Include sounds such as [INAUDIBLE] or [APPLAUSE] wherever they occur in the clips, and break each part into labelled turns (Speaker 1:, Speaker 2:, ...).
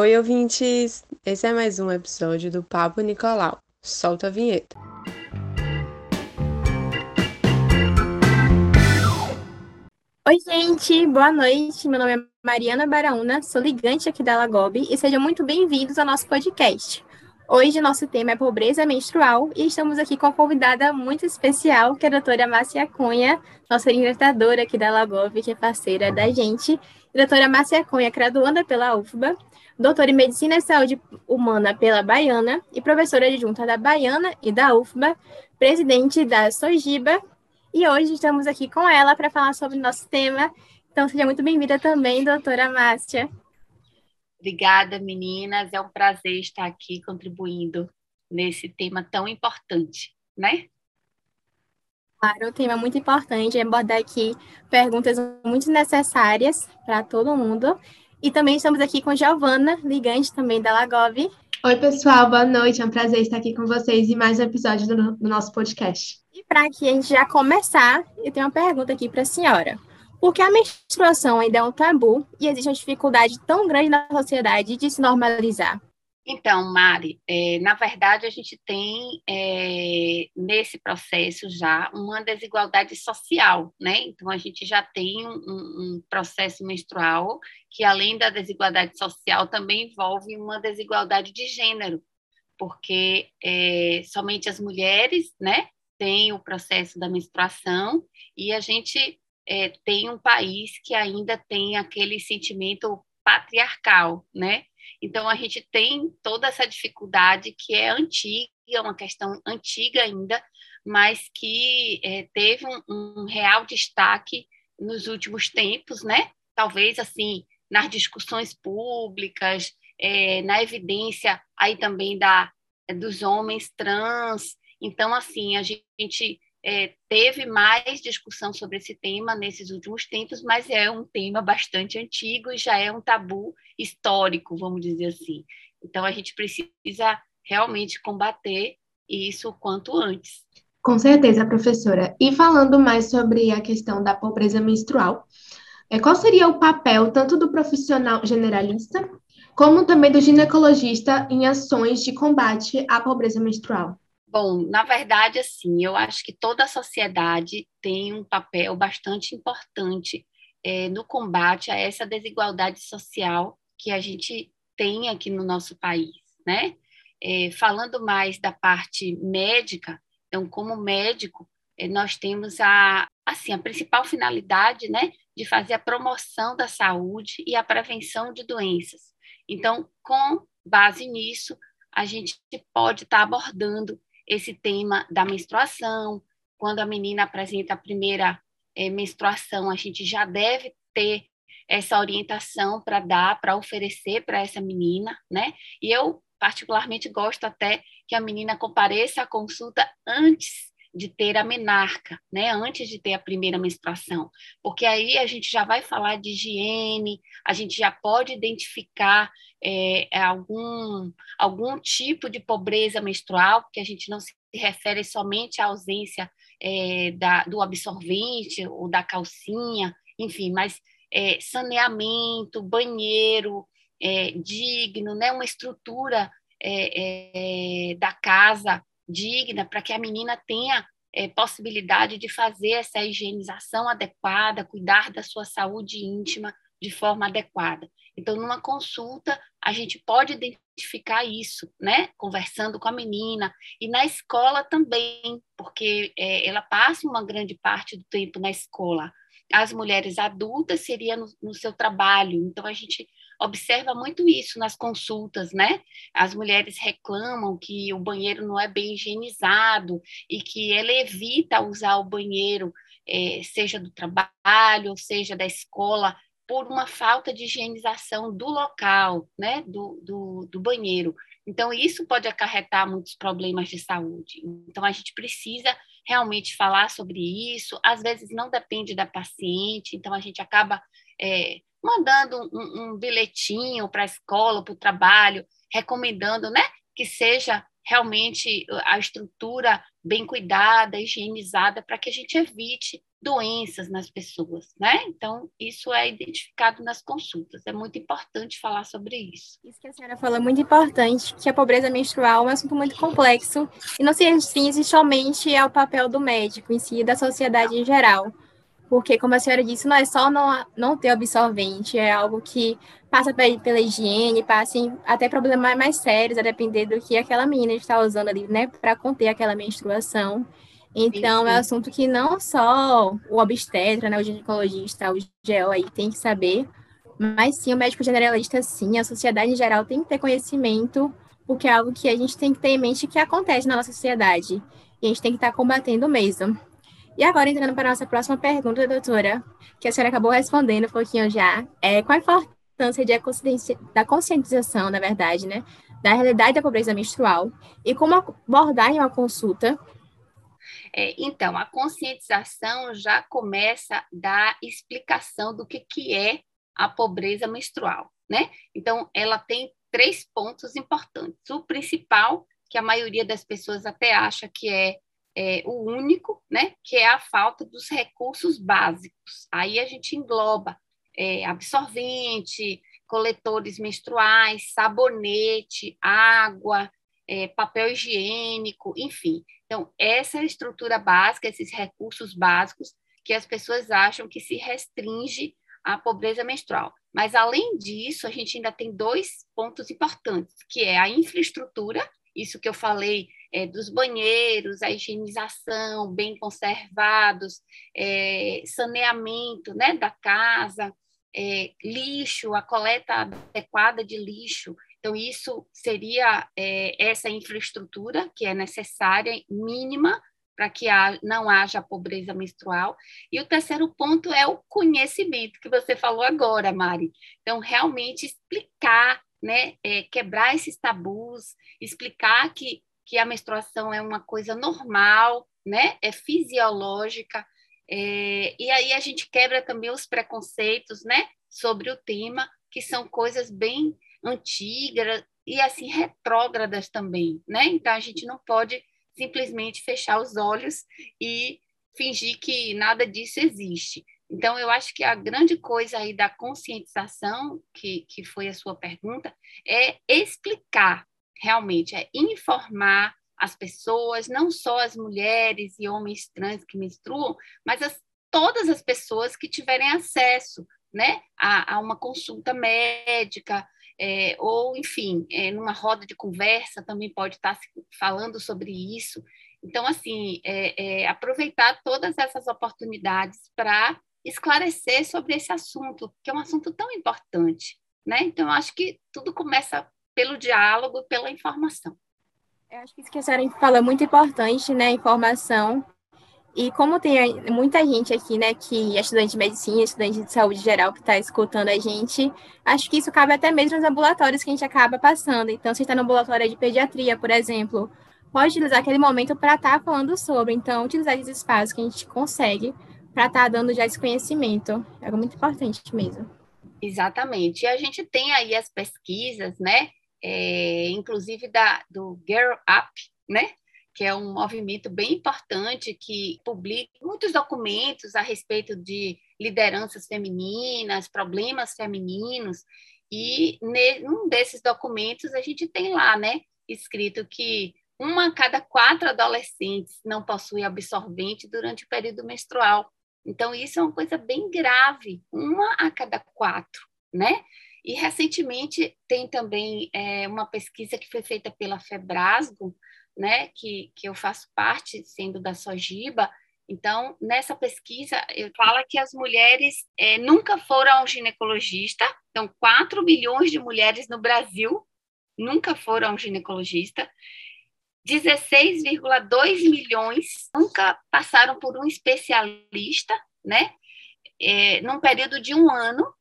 Speaker 1: Oi, ouvintes! Esse é mais um episódio do Papo Nicolau. Solta a vinheta.
Speaker 2: Oi, gente, boa noite. Meu nome é Mariana Baraúna, sou ligante aqui da Lagob e sejam muito bem-vindos ao nosso podcast. Hoje, nosso tema é pobreza menstrual e estamos aqui com uma convidada muito especial, que é a doutora Márcia Cunha, nossa orientadora aqui da Lagob, que é parceira da gente. doutora Márcia Cunha, graduanda pela UFBA, doutora em Medicina e Saúde Humana pela Baiana e professora adjunta da Baiana e da UFBA, presidente da Sojiba. E hoje estamos aqui com ela para falar sobre o nosso tema. Então, seja muito bem-vinda também, doutora Márcia.
Speaker 3: Obrigada, meninas. É um prazer estar aqui contribuindo nesse tema tão importante, né?
Speaker 2: Claro, um tema muito importante, abordar aqui perguntas muito necessárias para todo mundo. E também estamos aqui com Giovana, ligante também da Lagov.
Speaker 4: Oi, pessoal, boa noite. É um prazer estar aqui com vocês em mais um episódio do, do nosso podcast.
Speaker 2: E para que a gente já começar, eu tenho uma pergunta aqui para a senhora. Porque a menstruação ainda é um tabu e existe uma dificuldade tão grande na sociedade de se normalizar.
Speaker 3: Então, Mari, é, na verdade, a gente tem é, nesse processo já uma desigualdade social, né? Então, a gente já tem um, um, processo menstrual que, além da desigualdade social, também envolve uma desigualdade de gênero, porque é, somente as mulheres, né, têm o processo da menstruação e a gente é, tem um país que ainda tem aquele sentimento patriarcal, né? Então a gente tem toda essa dificuldade que é antiga, uma questão antiga ainda, mas que é, teve um, um, real destaque nos últimos tempos, né? Talvez assim nas discussões públicas, é, na evidência aí também da dos homens trans. Então assim a gente é, teve mais discussão sobre esse tema nesses últimos tempos, mas é um tema bastante antigo e já é um tabu histórico, vamos dizer assim. Então, a gente precisa realmente combater isso o quanto antes.
Speaker 4: Com certeza, professora. E falando mais sobre a questão da pobreza menstrual, é, qual seria o papel tanto do profissional generalista, como também do ginecologista em ações de combate à pobreza menstrual?
Speaker 3: Bom, na verdade, assim, eu acho que toda a sociedade tem um papel bastante importante é, no combate a essa desigualdade social que a gente tem aqui no nosso país, né? É, falando mais da parte médica, então, como médico, é, nós temos a, assim, a principal finalidade, né, de fazer a promoção da saúde e a prevenção de doenças. Então, com base nisso, a gente pode estar tá abordando esse tema da menstruação. Quando a menina apresenta a primeira é, menstruação, a gente já deve ter essa orientação para dar, para oferecer para essa menina, né? E eu particularmente gosto até que a menina compareça à consulta antes de ter a menarca, né? Antes de ter a primeira menstruação, porque aí a gente já vai falar de higiene, a gente já pode identificar é, algum algum tipo de pobreza menstrual, porque a gente não se refere somente à ausência é, da, do absorvente ou da calcinha, enfim, mas é, saneamento, banheiro é, digno, né? Uma estrutura é, é, da casa digna, para que a menina tenha é, possibilidade de fazer essa higienização adequada, cuidar da sua saúde íntima de forma adequada. Então, numa consulta, a gente pode identificar isso, né? Conversando com a menina e na escola também, porque é, ela passa uma grande parte do tempo na escola. As mulheres adultas seria no, no seu trabalho. Então, a gente observa muito isso nas consultas, né? As mulheres reclamam que o banheiro não é bem higienizado e que ela evita usar o banheiro, é, seja do trabalho, seja da escola, por uma falta de higienização do local, né? Do, do, do banheiro. Então, isso pode acarretar muitos problemas de saúde. Então, a gente precisa realmente falar sobre isso. Às vezes, não depende da paciente, então, a gente acaba é, mandando um, um bilhetinho para a escola, para o trabalho, recomendando né, que seja realmente a estrutura bem cuidada, higienizada, para que a gente evite doenças nas pessoas, né? Então, isso é identificado nas consultas. É muito importante falar sobre isso.
Speaker 2: Isso que a senhora falou é muito importante, que a pobreza menstrual é um assunto muito complexo e não se restringe somente ao papel do médico em si e da sociedade em geral. Porque, como a senhora disse, não é só não, não ter absorvente, é algo que passa pela higiene, passa em até problemas mais sérios, a depender do que aquela menina está usando ali, né, para conter aquela menstruação. Então, é um assunto que não só o obstetra, né, o ginecologista, o GEO aí tem que saber, mas sim o médico generalista, sim, a sociedade em geral tem que ter conhecimento, porque é algo que a gente tem que ter em mente que acontece na nossa sociedade. E a gente tem que estar combatendo mesmo. E agora, entrando para a nossa próxima pergunta, doutora, que a senhora acabou respondendo um pouquinho já, é qual a importância de da conscientização, na verdade, né, da realidade da pobreza menstrual e como abordar em uma consulta
Speaker 3: é, então, a conscientização já começa da explicação do que, que é a pobreza menstrual, né? Então, ela tem três pontos importantes. O principal, que a maioria das pessoas até acha que é, é o único, né? Que é a falta dos recursos básicos. Aí a gente engloba é, absorvente, coletores menstruais, sabonete, água, é, papel higiênico, enfim. Então, essa é a estrutura básica, esses recursos básicos que as pessoas acham que se restringe à pobreza menstrual. Mas, além disso, a gente ainda tem dois pontos importantes, que é a infraestrutura, isso que eu falei é, dos banheiros, a higienização, bem conservados, é, saneamento né, da casa, é, lixo, a coleta adequada de lixo, então, isso seria é, essa infraestrutura que é necessária, mínima, para que não haja pobreza menstrual. E o terceiro ponto é o conhecimento, que você falou agora, Mari. Então, realmente explicar, né, é, quebrar esses tabus, explicar que, que a menstruação é uma coisa normal, né, é fisiológica, é, e aí a gente quebra também os preconceitos, né, sobre o tema, que são coisas bem antigas e assim retrógradas também, né? Então a gente não pode simplesmente fechar os olhos e fingir que nada disso existe. Então, eu acho que a grande coisa aí da conscientização, que, que foi a sua pergunta, é explicar realmente, é informar as pessoas, não só as mulheres e homens trans que menstruam, mas as, todas as pessoas que tiverem acesso né, a, a uma consulta médica, é, ou, enfim, é, numa roda de conversa também pode estar falando sobre isso. Então, assim, é, é aproveitar todas essas oportunidades para esclarecer sobre esse assunto, que é um assunto tão importante, né? Então, acho que tudo começa pelo diálogo, pela informação.
Speaker 2: Eu acho que isso que a senhora fala é muito importante, né? Informação e como tem muita gente aqui, né, que é estudante de medicina, estudante de saúde geral que está escutando a gente, acho que isso cabe até mesmo nos ambulatórios que a gente acaba passando. Então, se está no ambulatório de pediatria, por exemplo, pode utilizar aquele momento para estar tá falando sobre. Então, utilizar esses espaços que a gente consegue para estar tá dando já esse conhecimento. É algo muito importante mesmo.
Speaker 3: Exatamente. E a gente tem aí as pesquisas, né, é, inclusive da, do Girl Up, né, que é um movimento bem importante que publica muitos documentos a respeito de lideranças femininas, problemas femininos, e num desses documentos a gente tem lá, né, escrito que uma a cada quatro adolescentes não possui absorvente durante o período menstrual. Então, isso é uma coisa bem grave, uma a cada quatro, né? E recentemente tem também é, uma pesquisa que foi feita pela Febrasgo, né, que, que eu faço parte, sendo da Sojiba, então, nessa pesquisa, fala que as mulheres é, nunca foram ao ginecologista, então, 4 milhões de mulheres no Brasil nunca foram ao ginecologista, 16,2 milhões nunca passaram por um especialista, né, é, num período de um ano,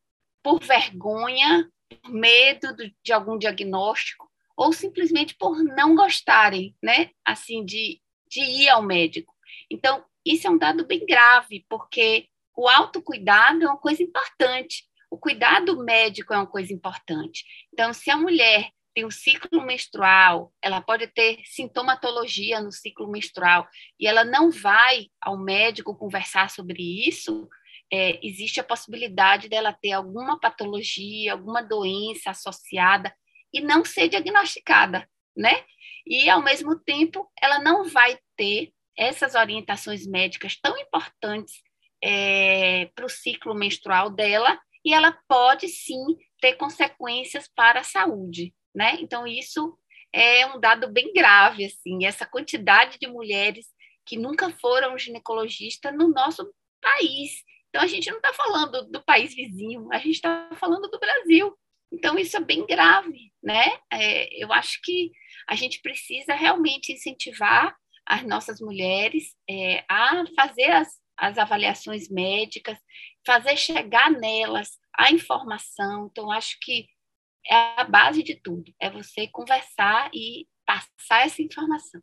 Speaker 3: por vergonha, por medo de algum diagnóstico, ou simplesmente por não gostarem, né, assim, de, de ir ao médico. Então, isso é um dado bem grave, porque o autocuidado é uma coisa importante, o cuidado médico é uma coisa importante. Então, se a mulher tem o ciclo menstrual, ela pode ter sintomatologia no ciclo menstrual e ela não vai ao médico conversar sobre isso, é, existe a possibilidade dela ter alguma patologia, alguma doença associada e não ser diagnosticada, né? E, ao mesmo tempo, ela não vai ter essas orientações médicas tão importantes é, para o ciclo menstrual dela e ela pode sim ter consequências para a saúde, né? Então isso é um dado bem grave, assim, essa quantidade de mulheres que nunca foram ginecologista no nosso país. Então a gente não está falando do país vizinho, a gente está falando do Brasil. Então isso é bem grave, né? É, eu acho que a gente precisa realmente incentivar as nossas mulheres é, a fazer as, as avaliações médicas, fazer chegar nelas a informação. Então, acho que é a base de tudo, é você conversar e passar essa informação.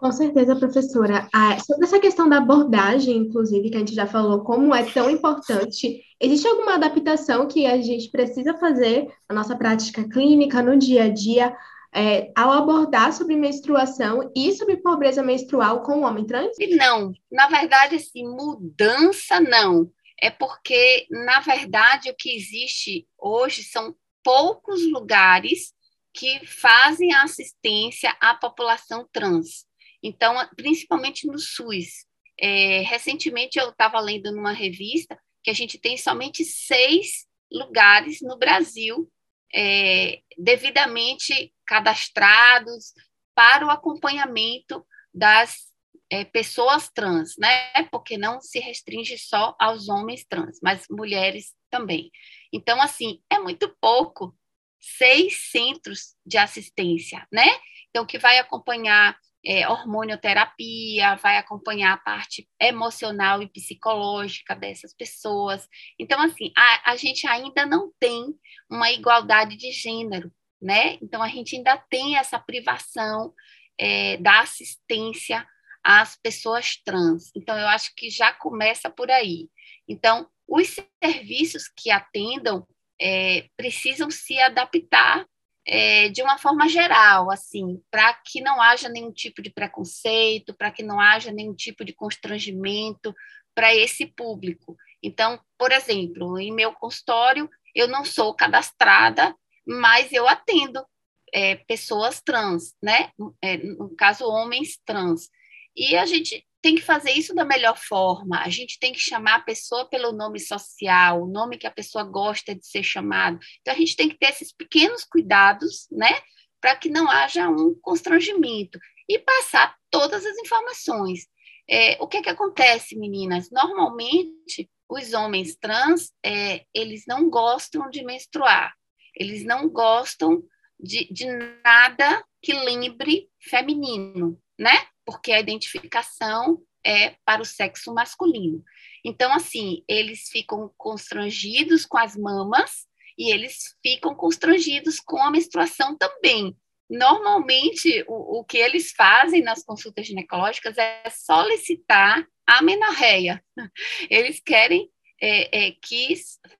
Speaker 4: Com certeza, professora. Ah, sobre essa questão da abordagem, inclusive, que a gente já falou, como é tão importante, existe alguma adaptação que a gente precisa fazer na nossa prática clínica, no dia a dia, é, ao abordar sobre menstruação e sobre pobreza menstrual com o homem trans?
Speaker 3: Não, na verdade, assim, mudança não é porque, na verdade, o que existe hoje são poucos lugares que fazem assistência à população trans. Então, principalmente no SUS. É, recentemente, eu estava lendo numa revista que a gente tem somente seis lugares no Brasil é, devidamente cadastrados para o acompanhamento das é, pessoas trans, né? Porque não se restringe só aos homens trans, mas mulheres também. Então, assim, é muito pouco seis centros de assistência, né? Então, que vai acompanhar é, hormonioterapia, vai acompanhar a parte emocional e psicológica dessas pessoas. Então, assim, a, a gente ainda não tem uma igualdade de gênero, né? Então, a gente ainda tem essa privação é, da assistência às pessoas trans. Então, eu acho que já começa por aí. Então, os serviços que atendam é, precisam se adaptar é, de uma forma geral, assim, para que não haja nenhum tipo de preconceito, para que não haja nenhum tipo de constrangimento para esse público. Então, por exemplo, em meu consultório, eu não sou cadastrada, mas eu atendo é, pessoas trans, né? É, no caso, homens trans. E a gente tem que fazer isso da melhor forma. A gente tem que chamar a pessoa pelo nome social, o nome que a pessoa gosta de ser chamado. Então a gente tem que ter esses pequenos cuidados, né, para que não haja um constrangimento e passar todas as informações. É, o que é que acontece, meninas? Normalmente os homens trans é, eles não gostam de menstruar, eles não gostam de, de nada que lembre feminino, né? Porque a identificação é para o sexo masculino. Então, assim, eles ficam constrangidos com as mamas e eles ficam constrangidos com a menstruação também. Normalmente, o, o que eles fazem nas consultas ginecológicas é solicitar a menorreia. [LAUGHS] Eles querem é, é, que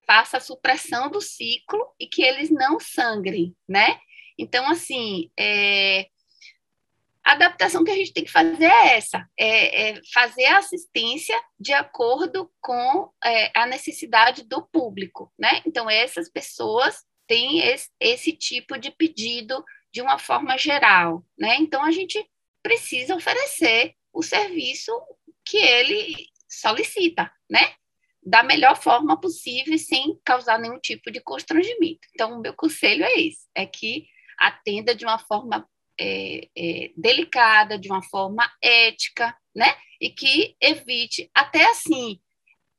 Speaker 3: faça a supressão do ciclo e que eles não sangrem, né? Então, assim, é, a adaptação que a gente tem que fazer é essa: é, é fazer a assistência de acordo com é, a necessidade do público, né? Então, essas pessoas têm esse, esse tipo de pedido de uma forma geral, né? Então, a gente precisa oferecer o serviço que ele solicita, né? Da melhor forma possível, sem causar nenhum tipo de constrangimento. Então, o meu conselho é esse: é que atenda de uma forma é, é, delicada, de uma forma ética, né? E que evite até assim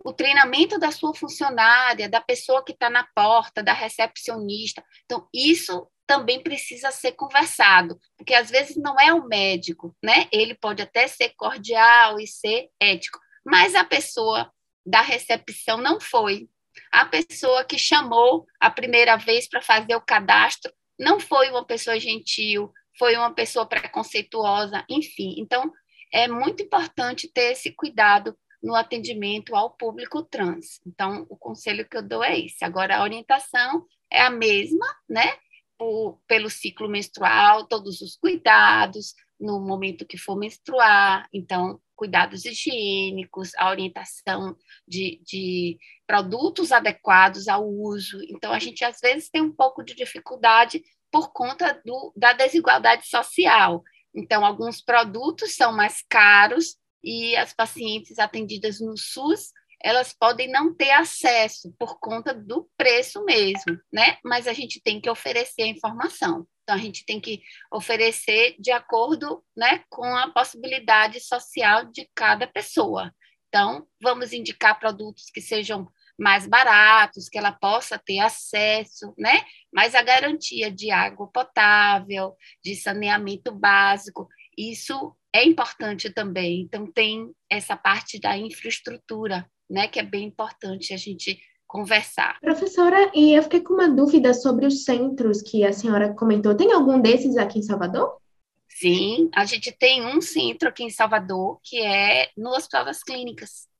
Speaker 3: o treinamento da sua funcionária, da pessoa que está na porta, da recepcionista. Então, isso também precisa ser conversado, porque às vezes não é o médico, né? Ele pode até ser cordial e ser ético, mas a pessoa da recepção não foi. A pessoa que chamou a primeira vez para fazer o cadastro não foi uma pessoa gentil, foi uma pessoa preconceituosa, enfim. Então, é muito importante ter esse cuidado no atendimento ao público trans. Então, o conselho que eu dou é esse. Agora, a orientação é a mesma, né? Por, pelo ciclo menstrual, todos os cuidados no momento que for menstruar, então, cuidados higiênicos, a orientação de, de produtos adequados ao uso. Então, a gente às vezes tem um pouco de dificuldade por conta do, da desigualdade social. Então, alguns produtos são mais caros e as pacientes atendidas no SUS elas podem não ter acesso por conta do preço mesmo, né? Mas a gente tem que oferecer a informação. Então, a gente tem que oferecer de acordo né, com a possibilidade social de cada pessoa. Então, vamos indicar produtos que sejam mais baratos, que ela possa ter acesso, né? Mas a garantia de água potável, de saneamento básico, isso é importante também. Então, tem essa parte da infraestrutura, né, que é bem importante a gente conversar.
Speaker 4: Professora, e eu fiquei com uma dúvida sobre os centros que a senhora comentou. Tem algum desses aqui em Salvador?
Speaker 3: Sim, a gente tem um centro aqui em Salvador que é no Hospital das Clínicas.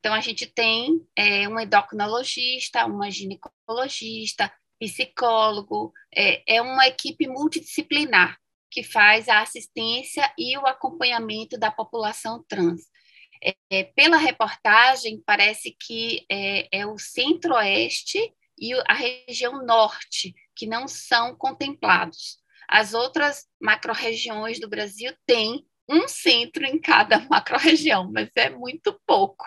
Speaker 3: Então, a gente tem é, um endocrinologista, uma ginecologista, psicólogo, é, é uma equipe multidisciplinar que faz a assistência e o acompanhamento da população trans. É, pela reportagem, parece que é, é o centro-oeste e a região norte que não são contemplados. As outras macro-regiões do Brasil têm um centro em cada [LAUGHS] macro-região, mas é muito pouco,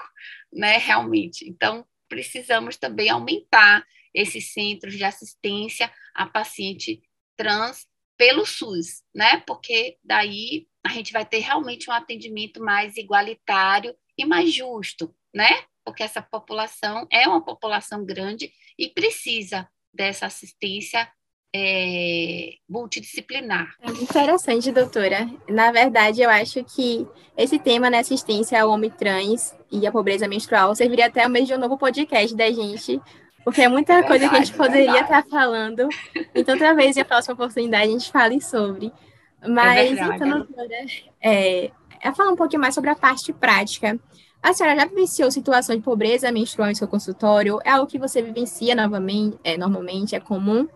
Speaker 3: né, realmente. Então, precisamos também aumentar esses centros de assistência a paciente trans pelo SUS, né? Porque daí a gente vai ter realmente um atendimento mais igualitário e mais justo, né? Porque essa população é uma população grande e precisa dessa assistência é, multidisciplinar.
Speaker 2: É interessante, doutora. Na verdade, eu acho que esse tema, né, assistência ao homem trans e a pobreza menstrual, serviria até mesmo de um novo podcast da gente, porque é muita é coisa que a gente poderia estar falando. Então, outra vez, e a próxima oportunidade, a gente fale sobre. Mas, é então, doutora, é, é falar um pouquinho mais sobre a parte prática. A senhora já vivenciou situação de pobreza menstrual em seu consultório? É algo que você vivencia novamente, é, normalmente? É comum?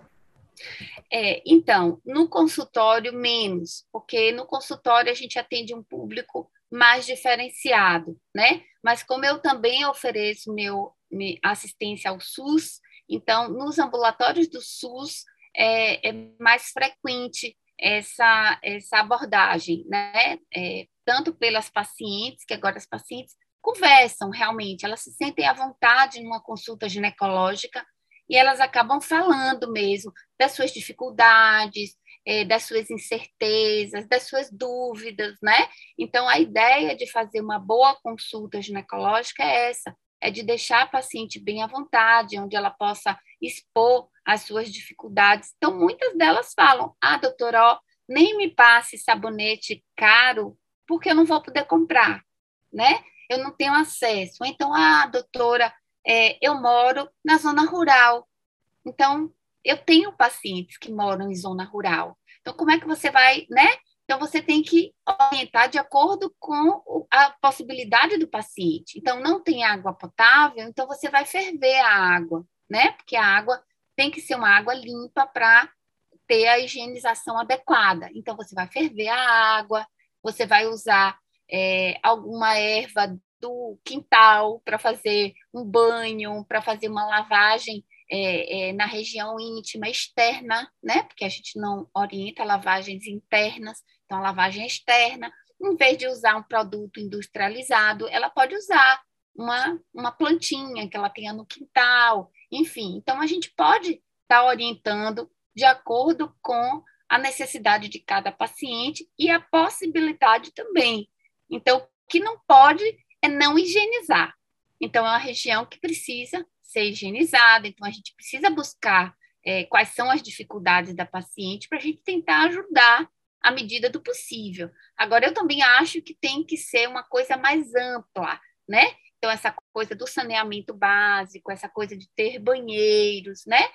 Speaker 3: É, então, no consultório, menos, porque no consultório a gente atende um público mais diferenciado, né? Mas como eu também ofereço meu, minha assistência ao SUS, então, nos ambulatórios do SUS é, é mais frequente essa, essa abordagem, né? É, tanto pelas pacientes, que agora as pacientes conversam realmente, elas se sentem à vontade numa consulta ginecológica e elas acabam falando mesmo das suas dificuldades, é, das suas incertezas, das suas dúvidas, né? Então, a ideia de fazer uma boa consulta ginecológica é essa, é de deixar a paciente bem à vontade, onde ela possa expor as suas dificuldades. Então, muitas delas falam: ah, doutora, ó, nem me passe sabonete caro, porque eu não vou poder comprar, né? Eu não tenho acesso. Então, ah, doutora, é, eu moro na zona rural. Então, eu tenho pacientes que moram em zona rural. Então, como é que você vai, né? Então, você tem que orientar de acordo com a possibilidade do paciente. Então, não tem água potável, então você vai ferver a água, né? Porque a água tem que ser uma água limpa para ter a higienização adequada. Então, você vai ferver a água, você vai usar é, alguma erva do quintal para fazer um banho, para fazer uma lavagem é, é, na região íntima externa, né? Porque a gente não orienta lavagens internas. Então, a lavagem externa, em vez de usar um produto industrializado, ela pode usar uma, uma plantinha que ela tenha no quintal, enfim. Então, a gente pode estar tá orientando de acordo com a necessidade de cada paciente e a possibilidade também. Então, que não pode é não higienizar. Então, é uma região que precisa ser higienizada, então a gente precisa buscar é, quais são as dificuldades da paciente para a gente tentar ajudar à medida do possível. Agora, eu também acho que tem que ser uma coisa mais ampla, né? Então, essa coisa do saneamento básico, essa coisa de ter banheiros, né?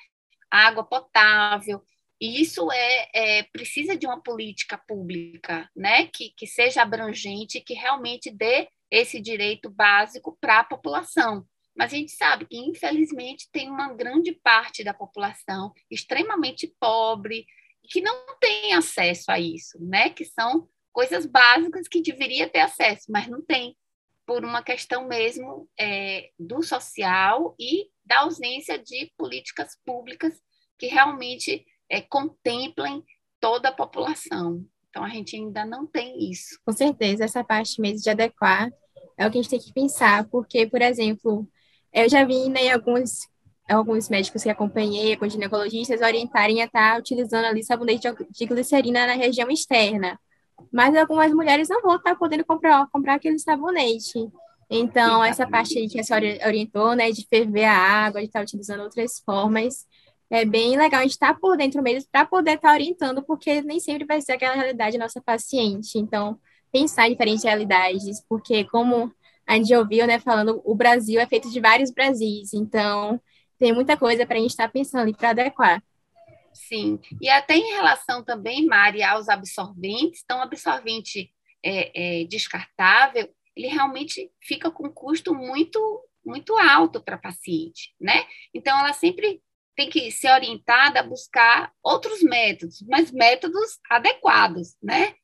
Speaker 3: Água potável. E isso é, é, precisa de uma política pública, né? Que, que seja abrangente, que realmente dê esse direito básico para a população. mas a gente sabe que, infelizmente, tem uma grande parte da população extremamente pobre que não tem acesso a isso, né? Que são coisas básicas que deveria ter acesso, mas não tem, por uma questão mesmo é, do social e da ausência de políticas públicas que realmente é, contemplem toda a população. Então, a gente ainda não tem isso.
Speaker 2: Com certeza, essa parte mesmo de adequar é o que a gente tem que pensar, porque, por exemplo, eu já vi né, alguns, alguns médicos que acompanhei, alguns ginecologistas, orientarem a estar utilizando ali sabonete de glicerina na região externa. Mas algumas mulheres não vão estar podendo comprar, comprar aquele sabonete. Então, essa parte aí que a senhora orientou, né, de ferver a água, de estar utilizando outras formas, é bem legal a gente estar por dentro mesmo para poder estar orientando, porque nem sempre vai ser aquela realidade da nossa paciente. Então, pensar em diferentes realidades, porque como a gente ouviu, né, falando, o Brasil é feito de vários Brasis, então tem muita coisa para a gente estar pensando ali para adequar.
Speaker 3: Sim, e até em relação também, Mari, aos absorventes, então, absorvente é, é, descartável, ele realmente fica com um custo muito, muito alto para a paciente, né? Então, ela sempre tem que ser orientada a buscar outros métodos, mas métodos adequados, né?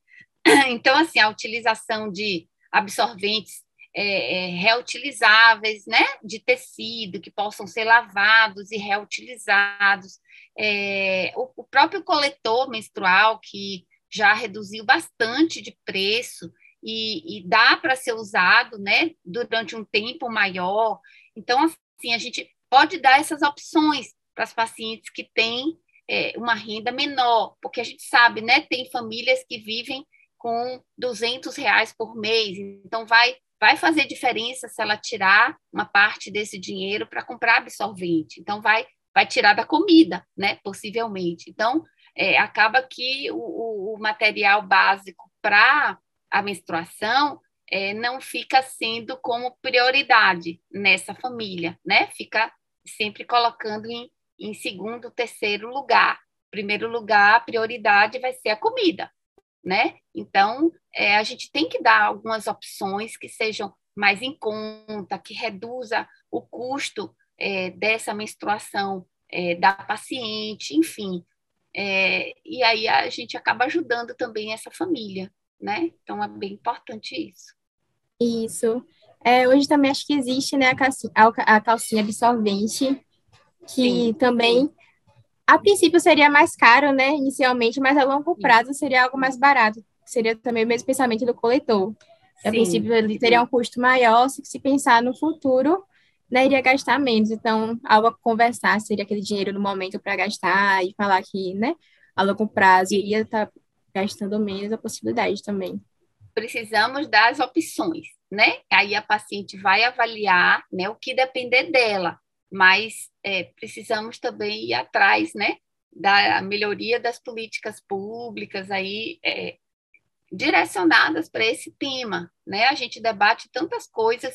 Speaker 3: [COUGHS] Então, assim, a utilização de absorventes é, é, reutilizáveis, né, de tecido, que possam ser lavados e reutilizados. É, o, o, próprio coletor menstrual, que já reduziu bastante de preço e, e dá para ser usado, né, durante um tempo maior. Então, assim, a gente pode dar essas opções para as pacientes que têm é, uma renda menor, porque a gente sabe, né, tem famílias que vivem com 200 reais por mês, então vai vai fazer diferença se ela tirar uma parte desse dinheiro para comprar absorvente. Então, vai, vai tirar da comida, né? Possivelmente. Então, é, acaba que o, o, material básico para a menstruação é, não fica sendo como prioridade nessa família, né? Fica sempre colocando em, em segundo, terceiro lugar. Primeiro lugar, a prioridade vai ser a comida, né? Então, é, a gente tem que dar algumas opções que sejam mais em conta, que reduza o custo é, dessa menstruação é, da paciente, enfim. É, e aí a gente acaba ajudando também essa família, né? Então, é bem importante isso.
Speaker 2: Isso. É, hoje também acho que existe né, a, calcinha, a calcinha absorvente, que Sim. também a princípio seria mais caro, né, inicialmente, mas a longo prazo seria algo mais barato. Seria também o mesmo pensamento do coletor. A princípio ele teria um custo maior, se, se pensar no futuro, né, iria gastar menos. Então, algo a conversar seria aquele dinheiro no momento para gastar e falar que, né, a longo prazo iria estar tá gastando menos a possibilidade também.
Speaker 3: Precisamos das opções, né? Aí a paciente vai avaliar, né, o que depender dela mas é, precisamos também ir atrás, né, da melhoria das políticas públicas aí é, direcionadas para esse tema, né? A gente debate tantas coisas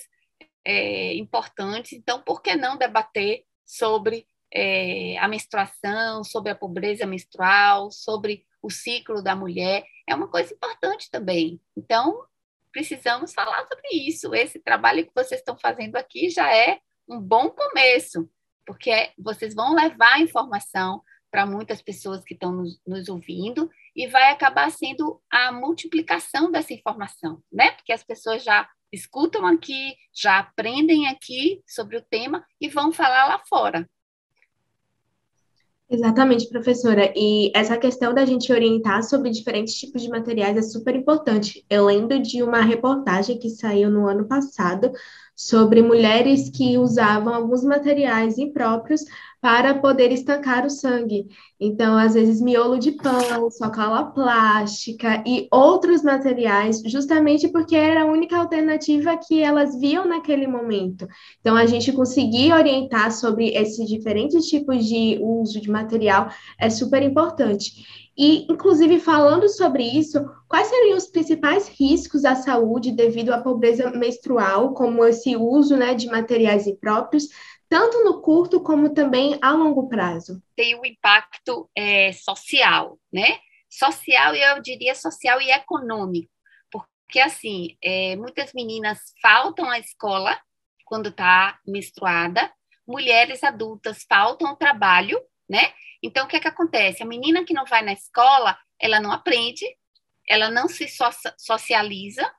Speaker 3: é, importantes, então por que não debater sobre é, a menstruação, sobre a pobreza menstrual, sobre o ciclo da mulher? É uma coisa importante também. Então precisamos falar sobre isso. Esse trabalho que vocês estão fazendo aqui já é um bom começo, porque vocês vão levar a informação para muitas pessoas que estão nos, nos, ouvindo e vai acabar sendo a multiplicação dessa informação, né? Porque as pessoas já escutam aqui, já aprendem aqui sobre o tema e vão falar lá fora.
Speaker 4: Exatamente, professora. E essa questão da gente orientar sobre diferentes tipos de materiais é super importante. Eu lembro de uma reportagem que saiu no ano passado sobre mulheres que usavam alguns materiais impróprios para poder estancar o sangue. Então, às vezes, miolo de pão, sacola plástica e outros materiais, justamente porque era a única alternativa que elas viam naquele momento. Então, a gente conseguir orientar sobre esses diferentes tipos de uso de material é super importante. E, inclusive, falando sobre isso, quais seriam os principais riscos à saúde devido à pobreza menstrual, como esse uso né, de materiais impróprios, tanto no curto como também a longo prazo?
Speaker 3: Tem o impacto é, social, né? Social, eu diria social e econômico, porque, assim, é, muitas meninas faltam à escola quando está menstruada. Mulheres adultas faltam ao trabalho, né? Então, o que é que acontece? A menina que não vai na escola, ela não aprende, ela não se socializa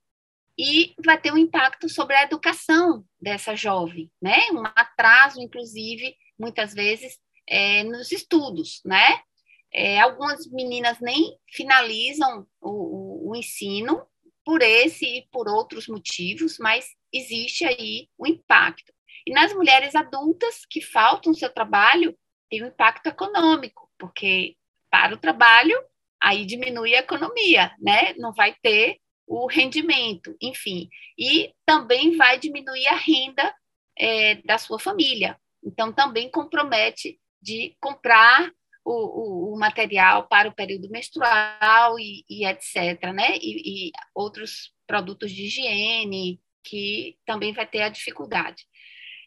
Speaker 3: e vai ter um impacto sobre a educação dessa jovem, né? Um atraso, inclusive, muitas vezes, é, nos estudos, né? É, algumas meninas nem finalizam o, o, o, ensino por esse e por outros motivos, mas existe aí o impacto. E nas mulheres adultas que faltam seu trabalho, tem um impacto econômico, porque para o trabalho, aí diminui a economia, né? Não vai ter o rendimento, enfim. E também vai diminuir a renda é, da sua família. Então, também compromete de comprar o, o, o, material para o período menstrual e, e etc., né? E, e, outros produtos de higiene, que também vai ter a dificuldade.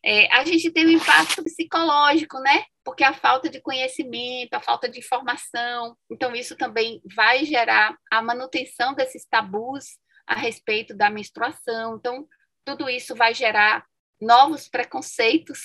Speaker 3: É, a gente tem um impacto psicológico, né? Porque a falta de conhecimento, a falta de informação, então isso também vai gerar a manutenção desses tabus a respeito da menstruação. Então, tudo isso vai gerar novos preconceitos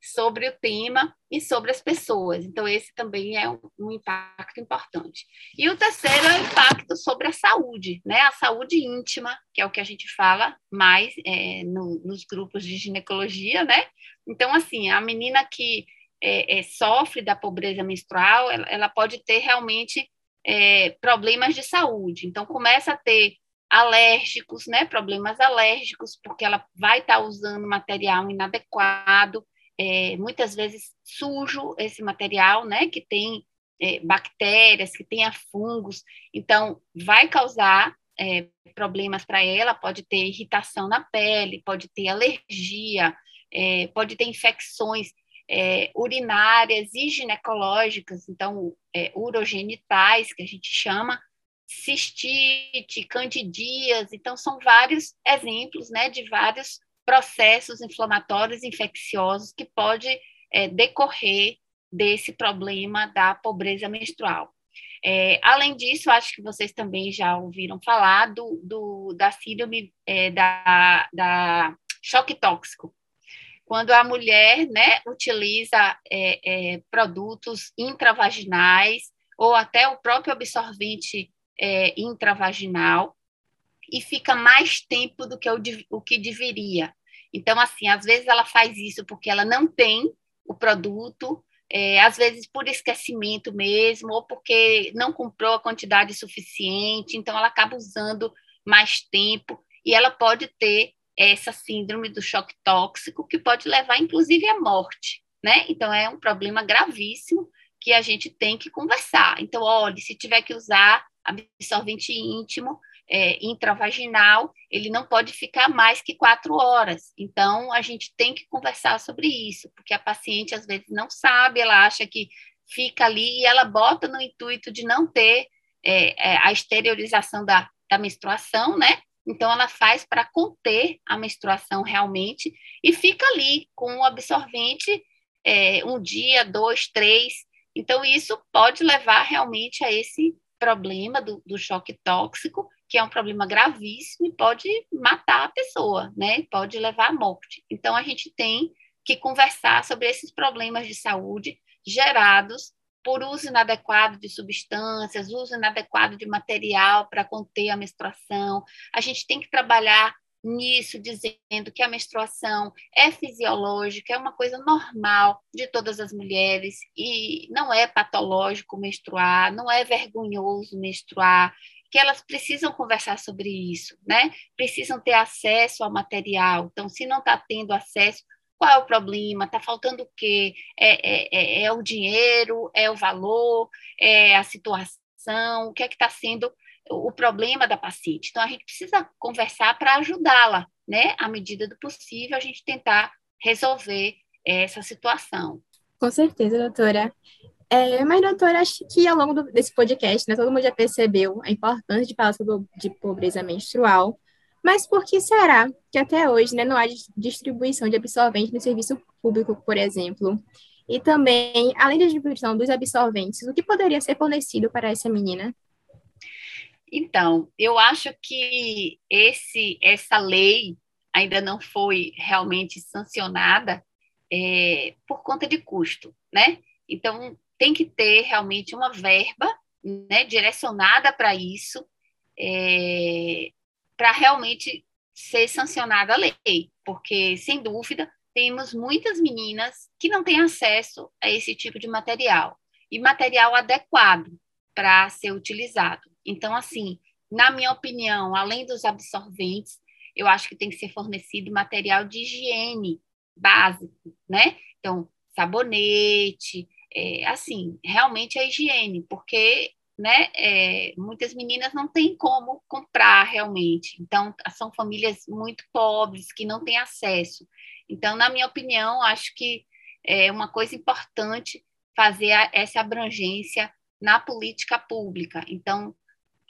Speaker 3: sobre o tema e sobre as pessoas. Então, esse também é um, impacto importante. E o terceiro é o impacto sobre a saúde, né? A saúde íntima, que é o que a gente fala mais é, no, nos grupos de ginecologia, né? Então, assim, a menina que é, é, sofre da pobreza menstrual, ela, ela pode ter realmente é, problemas de saúde. Então, começa a ter alérgicos, né, problemas alérgicos, porque ela vai estar tá usando material inadequado, é, muitas vezes sujo esse material, né, que tem é, bactérias, que tenha fungos, então vai causar é, problemas para ela, pode ter irritação na pele, pode ter alergia, é, pode ter infecções é, urinárias e ginecológicas, então é, urogenitais, que a gente chama, cistite, candidíase, então são vários exemplos, né, de vários processos inflamatórios infecciosos que pode é, decorrer desse problema da pobreza menstrual. É, além disso, acho que vocês também já ouviram falar do, do da síndrome é, da, da choque tóxico. Quando a mulher né, utiliza é, é produtos intravaginais ou até o próprio absorvente é, intravaginal e fica mais tempo do que o, o que deveria. Então, assim, às vezes ela faz isso porque ela não tem o produto, é, às vezes por esquecimento mesmo, ou porque não comprou a quantidade suficiente, então ela acaba usando mais tempo, e ela pode ter essa síndrome do choque tóxico, que pode levar, inclusive, à morte, né? Então, é um problema gravíssimo que a gente tem que conversar. Então, olha, se tiver que usar absorvente íntimo, é, intravaginal, ele não pode ficar mais que quatro horas. Então, a gente tem que conversar sobre isso, porque a paciente às vezes não sabe, ela acha que fica ali e ela bota no intuito de não ter é, é, a exteriorização da, da menstruação, né? Então, ela faz para conter a menstruação realmente e fica ali com o absorvente é, um dia, dois, três. Então, isso pode levar realmente a esse problema do, do choque tóxico que é um problema gravíssimo e pode matar a pessoa, né? Pode levar à morte. Então, a gente tem que conversar sobre esses problemas de saúde gerados por uso inadequado de substâncias, uso inadequado de material para conter a menstruação. A gente tem que trabalhar nisso, dizendo que a menstruação é fisiológica, é uma coisa normal de todas as mulheres e não é patológico menstruar, não é vergonhoso menstruar, que elas precisam conversar sobre isso, né? Precisam ter acesso ao material. Então, se não está tendo acesso, qual é o problema? Está faltando o quê? É, é, é, é, o dinheiro? É o valor? É a situação? O que é que está sendo o problema da paciente? Então, a gente precisa conversar para ajudá-la, né? À medida do possível, a gente tentar resolver essa situação.
Speaker 2: Com certeza, doutora. É, mas, doutora, acho que ao longo do, desse podcast, né, todo mundo já percebeu a importância de falar sobre de pobreza menstrual. Mas por que será que até hoje né, não há distribuição de absorventes no serviço público, por exemplo? E também, além da distribuição dos absorventes, o que poderia ser fornecido para essa menina?
Speaker 3: Então, eu acho que esse, essa lei ainda não foi realmente sancionada é, por conta de custo, né? Então, tem que ter realmente uma verba né, direcionada para isso, é, para realmente ser sancionada a lei, porque, sem dúvida, temos muitas meninas que não têm acesso a esse tipo de material, e material adequado para ser utilizado. Então, assim, na minha opinião, além dos absorventes, eu acho que tem que ser fornecido material de higiene básico, né? Então, sabonete, é, assim, realmente a higiene, porque né, é, muitas meninas não têm como comprar realmente. Então, são famílias muito pobres que não têm acesso. Então, na minha opinião, acho que é uma coisa importante fazer a, essa abrangência na política pública. Então,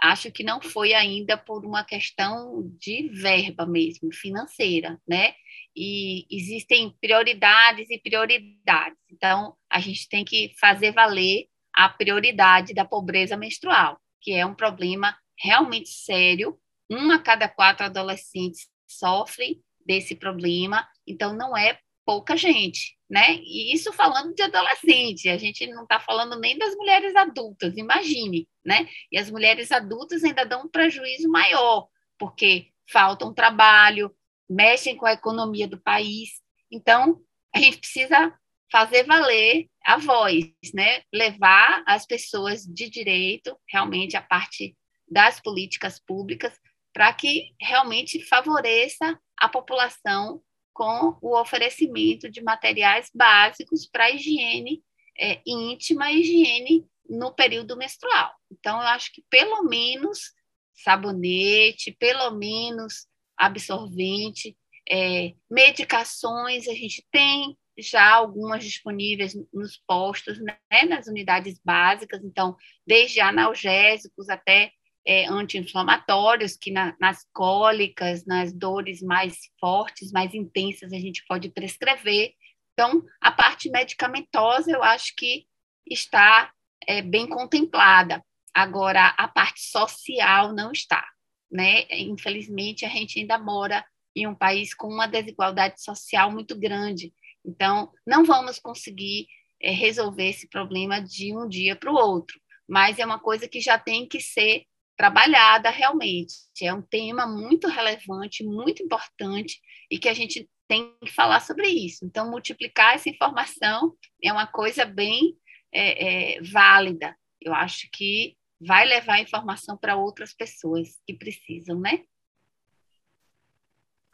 Speaker 3: acho que não foi ainda por uma questão de verba mesmo, financeira, né? E existem prioridades e prioridades. Então, a gente tem que fazer valer a prioridade da pobreza menstrual, que é um problema realmente sério. Um a cada quatro adolescentes sofre desse problema, então não é pouca gente, né? E isso falando de adolescente, a gente não está falando nem das mulheres adultas, imagine, né? E as mulheres adultas ainda dão um prejuízo maior, porque faltam trabalho, mexem com a economia do país. Então, a gente precisa fazer valer a voz, né? Levar as pessoas de direito, realmente a parte das políticas públicas, para que realmente favoreça a população com o oferecimento de materiais básicos para higiene é, íntima e higiene no período menstrual. Então, eu acho que pelo menos sabonete, pelo menos absorvente, é, medicações, a gente tem já algumas disponíveis nos postos, né, nas unidades básicas, então, desde analgésicos até é, anti-inflamatórios, que na, nas cólicas, nas dores mais fortes, mais intensas, a gente pode prescrever. Então, a parte medicamentosa, eu acho que está é, bem contemplada. Agora, a parte social não está. Né? Infelizmente, a gente ainda mora em um país com uma desigualdade social muito grande. Então, não vamos conseguir é, resolver esse problema de um dia para o outro, mas é uma coisa que já tem que ser trabalhada realmente. É um tema muito relevante, muito importante e que a gente tem que falar sobre isso. Então, multiplicar essa informação é uma coisa bem é, é, válida. Eu acho que vai levar informação para outras pessoas que precisam, né?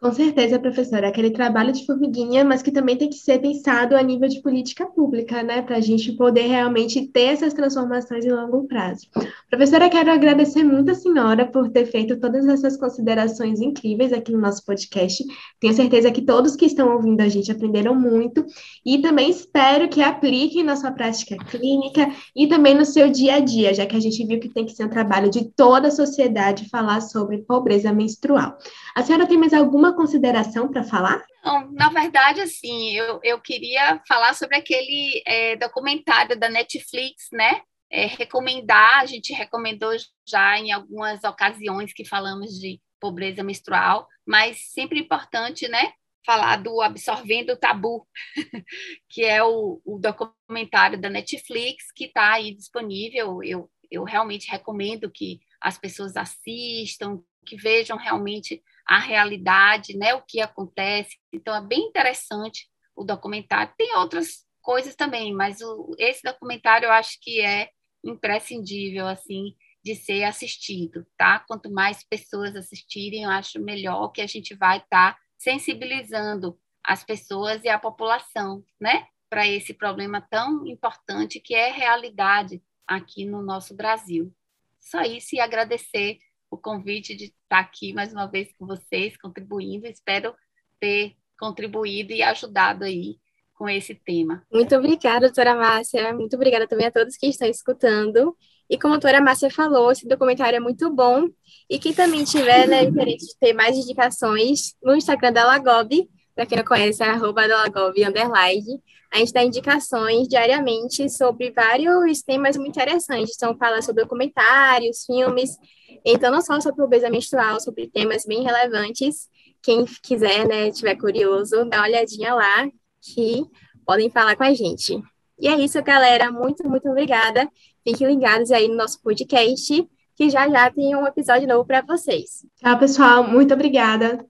Speaker 4: Com certeza, professora, aquele trabalho de formiguinha, mas que também tem que ser pensado a nível de política pública, né, para a gente poder realmente ter essas transformações em longo prazo. Professora, quero agradecer muito a senhora por ter feito todas essas considerações incríveis aqui no nosso podcast. Tenho certeza que todos que estão ouvindo a gente aprenderam muito e também espero que apliquem na sua prática clínica e também no seu dia a dia, já que a gente viu que tem que ser um trabalho de toda a sociedade falar sobre pobreza menstrual. A senhora tem mais alguma alguma consideração para falar?
Speaker 3: Não, na verdade, assim, eu, eu queria falar sobre aquele é, documentário da Netflix, né? É, recomendar, a gente recomendou já em algumas ocasiões que falamos de pobreza menstrual, mas sempre importante, né? Falar do Absorvendo o Tabu, [LAUGHS] que é o, o documentário da Netflix que está aí disponível. Eu, eu realmente recomendo que as pessoas assistam, que vejam realmente a realidade, né, o que acontece. Então, é bem interessante o documentário. Tem outras coisas também, mas o, esse documentário eu acho que é imprescindível, assim, de ser assistido, tá? Quanto mais pessoas assistirem, eu acho melhor que a gente vai estar tá sensibilizando as pessoas e a população, né, para esse problema tão importante que é realidade aqui no nosso Brasil. Só isso e agradecer o convite de estar aqui mais uma vez com vocês, contribuindo. Espero ter contribuído e ajudado aí com esse tema.
Speaker 2: Muito obrigada, doutora Márcia. Muito obrigada também a todos que estão escutando. E como a doutora Márcia falou, esse documentário é muito bom. E quem também tiver né, interesse de ter mais indicações, no Instagram da Lagob, para quem não conhece, é arroba Lagob, underline. A gente dá indicações diariamente sobre vários temas muito interessantes. Então, fala sobre documentários, filmes então, não só sobre pobreza menstrual, sobre temas bem relevantes quem quiser, né, tiver curioso, dá uma olhadinha lá que podem falar com a gente. E é isso, galera. Muito, muito obrigada. Fiquem ligados aí no nosso podcast, que já já tem um episódio novo para vocês.
Speaker 4: Tchau, pessoal. Muito obrigada.